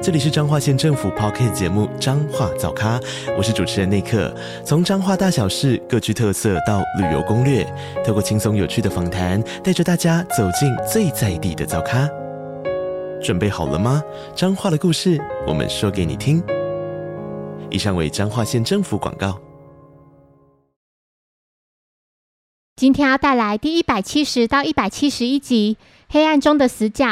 这里是彰化县政府 p o c k t 节目《彰化早咖》，我是主持人内克。从彰化大小事各具特色到旅游攻略，透过轻松有趣的访谈，带着大家走进最在地的早咖。准备好了吗？彰化的故事，我们说给你听。以上为彰化县政府广告。今天要带来第一百七十到一百七十一集《黑暗中的死角》。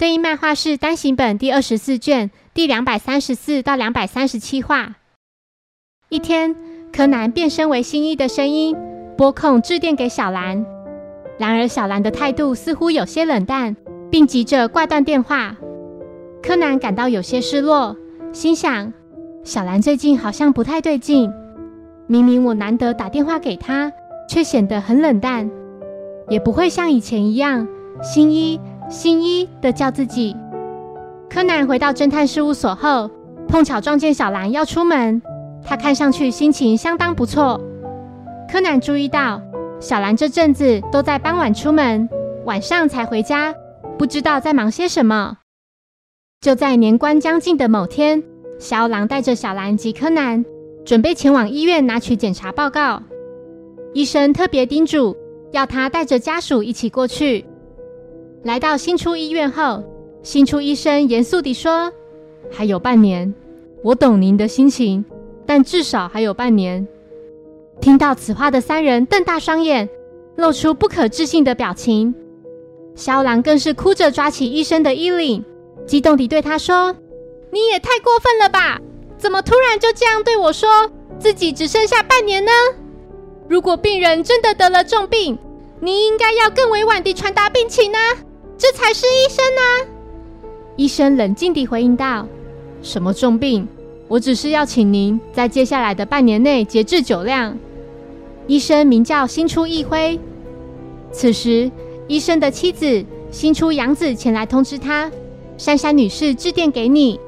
对应漫画是单行本第二十四卷第两百三十四到两百三十七话。一天，柯南变身为新一的声音，拨控致电给小兰。然而，小兰的态度似乎有些冷淡，并急着挂断电话。柯南感到有些失落，心想：小兰最近好像不太对劲。明明我难得打电话给她，却显得很冷淡，也不会像以前一样，新一。新一的叫自己。柯南回到侦探事务所后，碰巧撞见小兰要出门。他看上去心情相当不错。柯南注意到，小兰这阵子都在傍晚出门，晚上才回家，不知道在忙些什么。就在年关将近的某天，小狼带着小兰及柯南，准备前往医院拿取检查报告。医生特别叮嘱，要他带着家属一起过去。来到新出医院后，新出医生严肃地说：“还有半年，我懂您的心情，但至少还有半年。”听到此话的三人瞪大双眼，露出不可置信的表情。肖郎更是哭着抓起医生的衣领，激动地对他说：“你也太过分了吧！怎么突然就这样对我说自己只剩下半年呢？如果病人真的得了重病，你应该要更委婉地传达病情呢。”这才是医生呢！医生冷静地回应道：“什么重病？我只是要请您在接下来的半年内节制酒量。”医生名叫新出义辉。此时，医生的妻子新出杨子前来通知他：“珊珊女士致电给你。”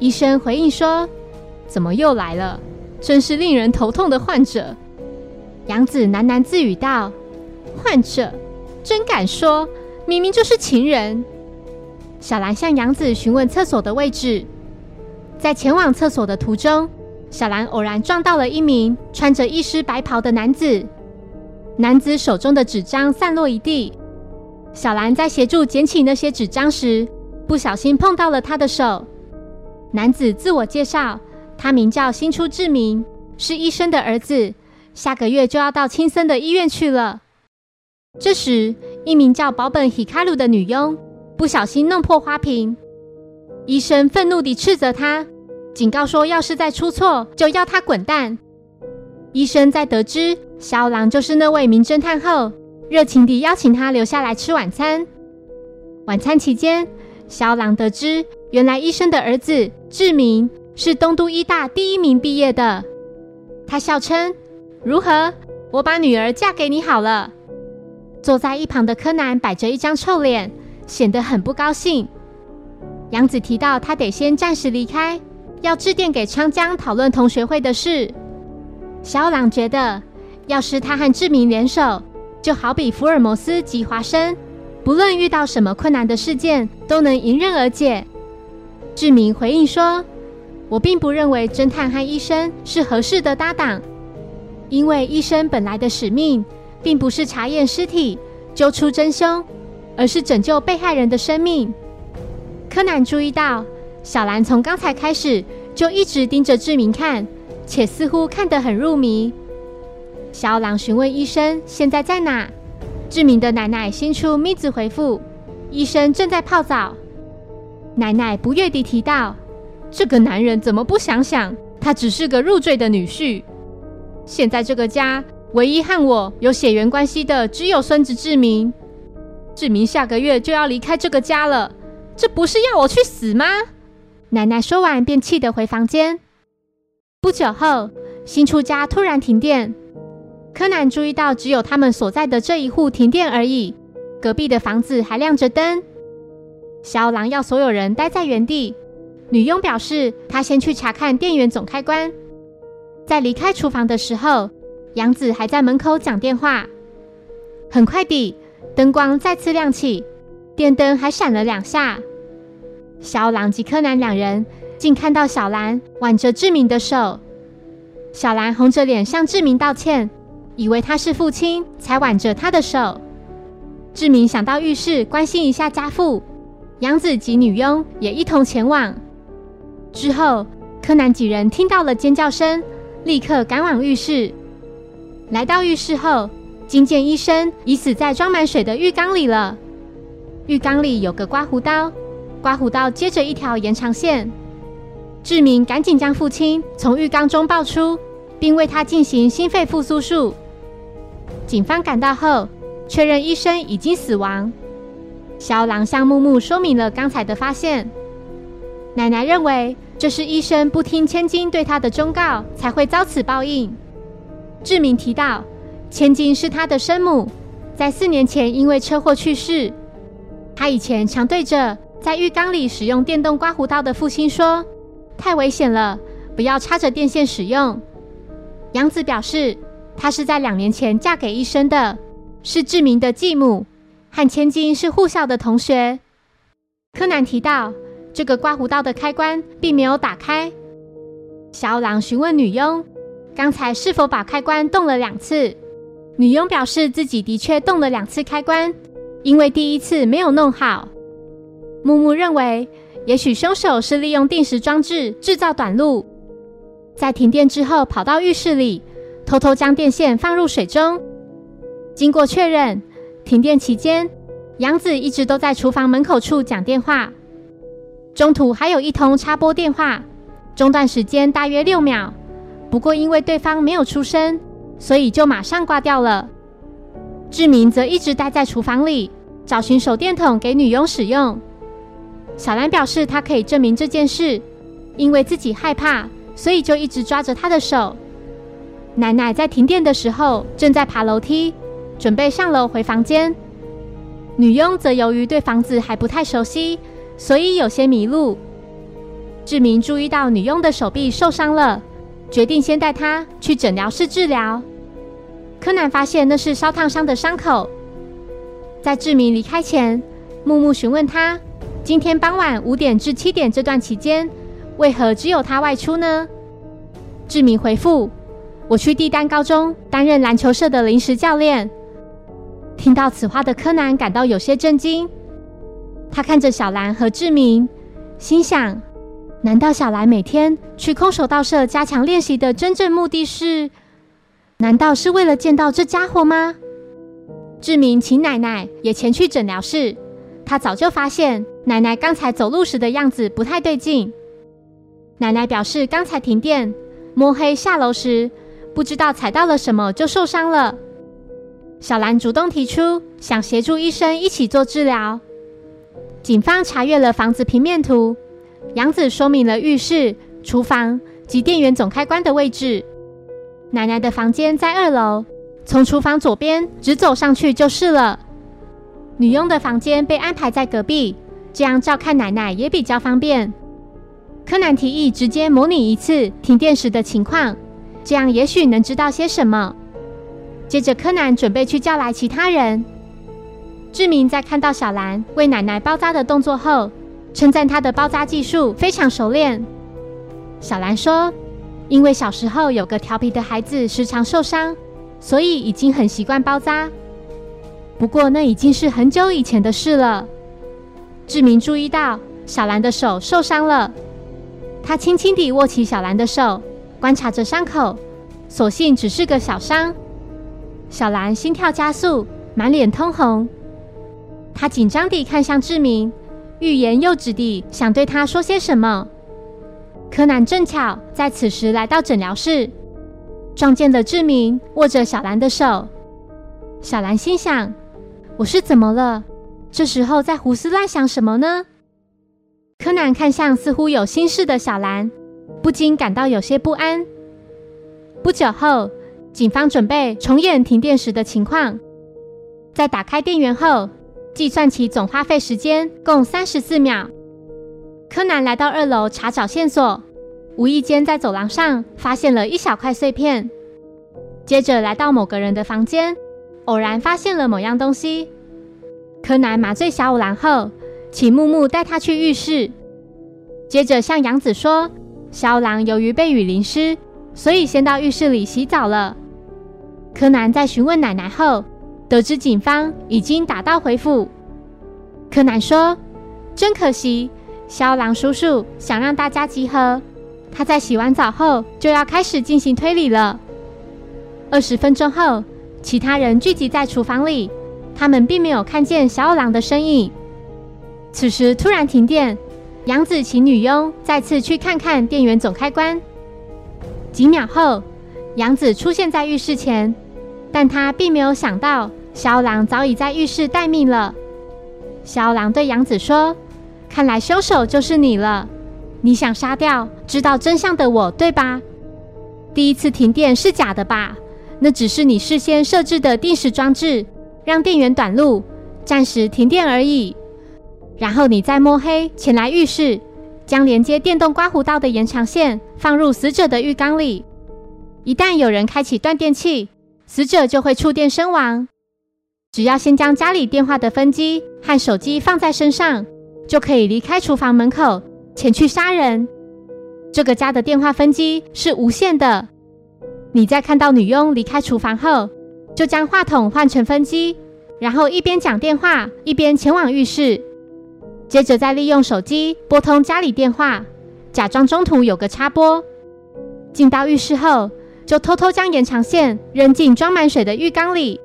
医生回应说：“怎么又来了？真是令人头痛的患者。”杨子喃喃自语道：“患者，真敢说！”明明就是情人。小兰向杨子询问厕所的位置，在前往厕所的途中，小兰偶然撞到了一名穿着一身白袍的男子。男子手中的纸张散落一地，小兰在协助捡起那些纸张时，不小心碰到了他的手。男子自我介绍，他名叫新出志明，是医生的儿子，下个月就要到青森的医院去了。这时，一名叫保本希卡鲁的女佣不小心弄破花瓶，医生愤怒地斥责她，警告说：“要是再出错，就要她滚蛋。”医生在得知肖郎就是那位名侦探后，热情地邀请他留下来吃晚餐。晚餐期间，肖郎得知原来医生的儿子志明是东都医大第一名毕业的，他笑称：“如何？我把女儿嫁给你好了。”坐在一旁的柯南摆着一张臭脸，显得很不高兴。杨子提到他得先暂时离开，要致电给昌江讨论同学会的事。小朗觉得，要是他和志明联手，就好比福尔摩斯及华生，不论遇到什么困难的事件，都能迎刃而解。志明回应说：“我并不认为侦探和医生是合适的搭档，因为医生本来的使命。”并不是查验尸体、揪出真凶，而是拯救被害人的生命。柯南注意到，小兰从刚才开始就一直盯着志明看，且似乎看得很入迷。小狼询问医生现在在哪，志明的奶奶新出咪子回复：医生正在泡澡。奶奶不悦地提到：这个男人怎么不想想，他只是个入赘的女婿。现在这个家。唯一和我有血缘关系的只有孙子志明。志明下个月就要离开这个家了，这不是要我去死吗？奶奶说完便气得回房间。不久后，新出家突然停电，柯南注意到，只有他们所在的这一户停电而已，隔壁的房子还亮着灯。小狼要所有人待在原地。女佣表示，她先去查看电源总开关。在离开厨房的时候，杨子还在门口讲电话。很快地，灯光再次亮起，电灯还闪了两下。小狼及柯南两人竟看到小兰挽着志明的手。小兰红着脸向志明道歉，以为他是父亲才挽着他的手。志明想到浴室关心一下家父，杨子及女佣也一同前往。之后，柯南几人听到了尖叫声，立刻赶往浴室。来到浴室后，惊见医生已死在装满水的浴缸里了。浴缸里有个刮胡刀，刮胡刀接着一条延长线。志明赶紧将父亲从浴缸中抱出，并为他进行心肺复苏术。警方赶到后，确认医生已经死亡。小狼向木木说明了刚才的发现。奶奶认为这是医生不听千金对他的忠告，才会遭此报应。志明提到，千金是他的生母，在四年前因为车祸去世。他以前常对着在浴缸里使用电动刮胡刀的父亲说：“太危险了，不要插着电线使用。”杨子表示，她是在两年前嫁给医生的，是志明的继母，和千金是护校的同学。柯南提到。这个刮胡刀的开关并没有打开。小狼询问女佣：“刚才是否把开关动了两次？”女佣表示自己的确动了两次开关，因为第一次没有弄好。木木认为，也许凶手是利用定时装置制造短路，在停电之后跑到浴室里，偷偷将电线放入水中。经过确认，停电期间，杨子一直都在厨房门口处讲电话。中途还有一通插拨电话，中断时间大约六秒。不过因为对方没有出声，所以就马上挂掉了。志明则一直待在厨房里，找寻手电筒给女佣使用。小兰表示她可以证明这件事，因为自己害怕，所以就一直抓着她的手。奶奶在停电的时候正在爬楼梯，准备上楼回房间。女佣则由于对房子还不太熟悉。所以有些迷路。志明注意到女佣的手臂受伤了，决定先带他去诊疗室治疗。柯南发现那是烧烫伤的伤口。在志明离开前，木木询问他：今天傍晚五点至七点这段期间，为何只有他外出呢？志明回复：我去帝丹高中担任篮球社的临时教练。听到此话的柯南感到有些震惊。他看着小兰和志明，心想：难道小兰每天去空手道社加强练习的真正目的是？难道是为了见到这家伙吗？志明请奶奶也前去诊疗室。他早就发现奶奶刚才走路时的样子不太对劲。奶奶表示，刚才停电，摸黑下楼时不知道踩到了什么就受伤了。小兰主动提出想协助医生一起做治疗。警方查阅了房子平面图，杨子说明了浴室、厨房及电源总开关的位置。奶奶的房间在二楼，从厨房左边直走上去就是了。女佣的房间被安排在隔壁，这样照看奶奶也比较方便。柯南提议直接模拟一次停电时的情况，这样也许能知道些什么。接着，柯南准备去叫来其他人。志明在看到小兰为奶奶包扎的动作后，称赞他的包扎技术非常熟练。小兰说：“因为小时候有个调皮的孩子时常受伤，所以已经很习惯包扎。不过那已经是很久以前的事了。”志明注意到小兰的手受伤了，他轻轻地握起小兰的手，观察着伤口，所幸只是个小伤。小兰心跳加速，满脸通红。他紧张地看向志明，欲言又止地想对他说些什么。柯南正巧在此时来到诊疗室，撞见了志明握着小兰的手。小兰心想：“我是怎么了？这时候在胡思乱想什么呢？”柯南看向似乎有心事的小兰，不禁感到有些不安。不久后，警方准备重演停电时的情况。在打开电源后，计算其总花费时间共三十四秒。柯南来到二楼查找线索，无意间在走廊上发现了一小块碎片。接着来到某个人的房间，偶然发现了某样东西。柯南麻醉小五郎后，请木木带他去浴室。接着向杨子说，小五郎由于被雨淋湿，所以先到浴室里洗澡了。柯南在询问奶奶后，得知警方已经打道回府。柯南说：“真可惜，小五郎叔叔想让大家集合，他在洗完澡后就要开始进行推理了。”二十分钟后，其他人聚集在厨房里，他们并没有看见小五郎的身影。此时突然停电，杨子请女佣再次去看看电源总开关。几秒后，杨子出现在浴室前，但他并没有想到小五郎早已在浴室待命了。小五郎对杨子说：“看来凶手就是你了，你想杀掉知道真相的我，对吧？第一次停电是假的吧？”那只是你事先设置的定时装置，让电源短路，暂时停电而已。然后你再摸黑前来浴室，将连接电动刮胡刀的延长线放入死者的浴缸里。一旦有人开启断电器，死者就会触电身亡。只要先将家里电话的分机和手机放在身上，就可以离开厨房门口前去杀人。这个家的电话分机是无线的。你在看到女佣离开厨房后，就将话筒换成分机，然后一边讲电话一边前往浴室，接着再利用手机拨通家里电话，假装中途有个插播。进到浴室后，就偷偷将延长线扔进装满水的浴缸里，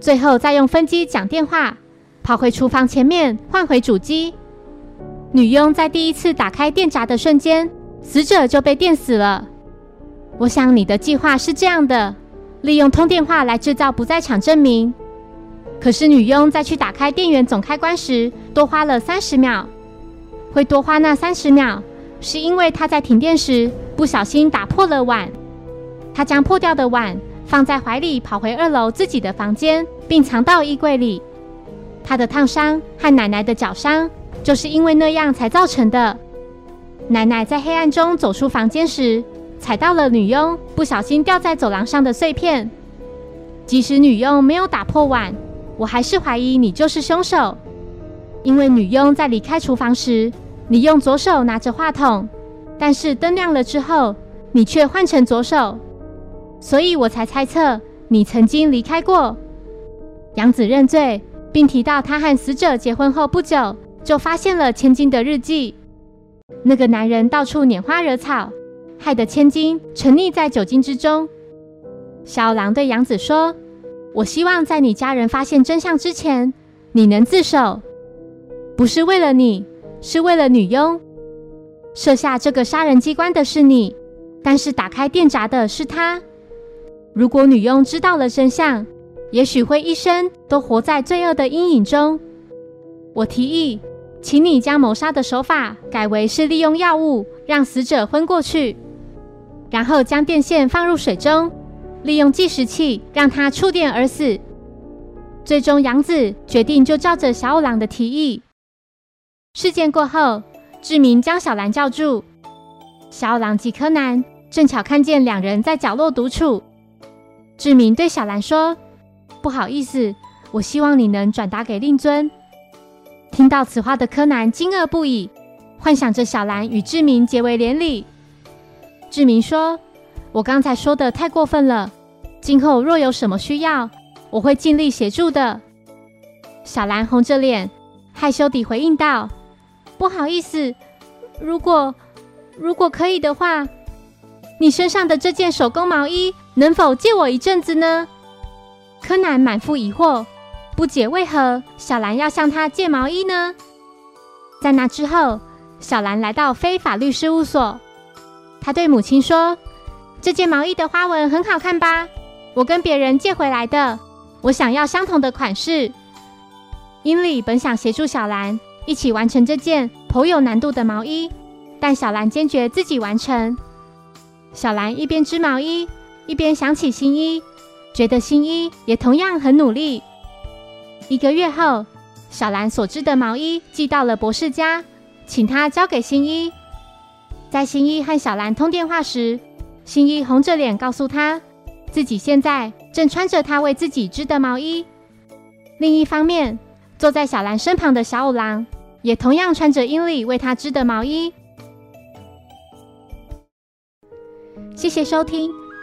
最后再用分机讲电话，跑回厨房前面换回主机。女佣在第一次打开电闸的瞬间，死者就被电死了。我想你的计划是这样的：利用通电话来制造不在场证明。可是女佣在去打开电源总开关时，多花了三十秒。会多花那三十秒，是因为她在停电时不小心打破了碗。她将破掉的碗放在怀里，跑回二楼自己的房间，并藏到衣柜里。她的烫伤和奶奶的脚伤，就是因为那样才造成的。奶奶在黑暗中走出房间时。踩到了女佣不小心掉在走廊上的碎片。即使女佣没有打破碗，我还是怀疑你就是凶手。因为女佣在离开厨房时，你用左手拿着话筒，但是灯亮了之后，你却换成左手，所以我才猜测你曾经离开过。杨子认罪，并提到他和死者结婚后不久就发现了千金的日记。那个男人到处拈花惹草。害得千金沉溺在酒精之中。小狼对杨子说：“我希望在你家人发现真相之前，你能自首。不是为了你，是为了女佣。设下这个杀人机关的是你，但是打开电闸的是他。如果女佣知道了真相，也许会一生都活在罪恶的阴影中。我提议，请你将谋杀的手法改为是利用药物让死者昏过去。”然后将电线放入水中，利用计时器让它触电而死。最终，杨子决定就照着小五郎的提议。事件过后，志明将小兰叫住。小五郎及柯南正巧看见两人在角落独处。志明对小兰说：“不好意思，我希望你能转达给令尊。”听到此话的柯南惊愕不已，幻想着小兰与志明结为连理。志明说：“我刚才说的太过分了，今后若有什么需要，我会尽力协助的。”小兰红着脸，害羞地回应道：“不好意思，如果如果可以的话，你身上的这件手工毛衣能否借我一阵子呢？”柯南满腹疑惑，不解为何小兰要向他借毛衣呢？在那之后，小兰来到非法律事务所。他对母亲说：“这件毛衣的花纹很好看吧？我跟别人借回来的，我想要相同的款式。”英里本想协助小兰一起完成这件颇有难度的毛衣，但小兰坚决自己完成。小兰一边织毛衣，一边想起新一，觉得新一也同样很努力。一个月后，小兰所织的毛衣寄到了博士家，请他交给新一。在新一和小兰通电话时，新一红着脸告诉他，自己现在正穿着他为自己织的毛衣。另一方面，坐在小兰身旁的小五郎也同样穿着英里为他织的毛衣。谢谢收听，